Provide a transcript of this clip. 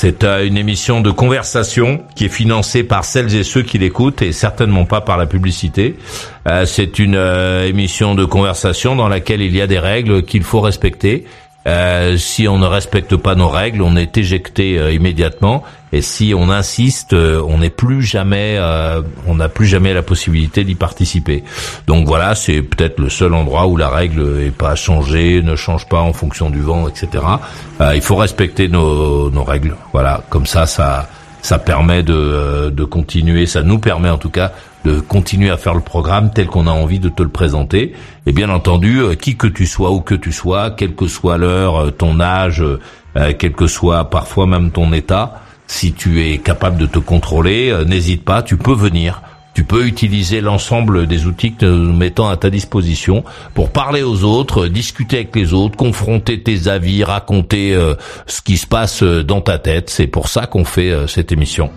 C'est une émission de conversation qui est financée par celles et ceux qui l'écoutent et certainement pas par la publicité. Euh, c'est une euh, émission de conversation dans laquelle il y a des règles qu'il faut respecter euh, si on ne respecte pas nos règles, on est éjecté euh, immédiatement. Et si on insiste, euh, on n'est plus jamais, on n'a plus jamais la possibilité d'y participer. Donc voilà, c'est peut-être le seul endroit où la règle est pas changée, ne change pas en fonction du vent, etc. il faut respecter nos, nos règles. Voilà, comme ça, ça ça permet de, euh, de continuer, ça nous permet en tout cas de continuer à faire le programme tel qu'on a envie de te le présenter. Et bien entendu, euh, qui que tu sois, où que tu sois, quelle que soit l'heure, euh, ton âge, quel que soit parfois même ton état, si tu es capable de te contrôler, n'hésite pas, tu peux venir. Tu peux utiliser l'ensemble des outils que nous mettons à ta disposition pour parler aux autres, discuter avec les autres, confronter tes avis, raconter euh, ce qui se passe euh, dans ta tête. C'est pour ça qu'on fait euh, cette émission.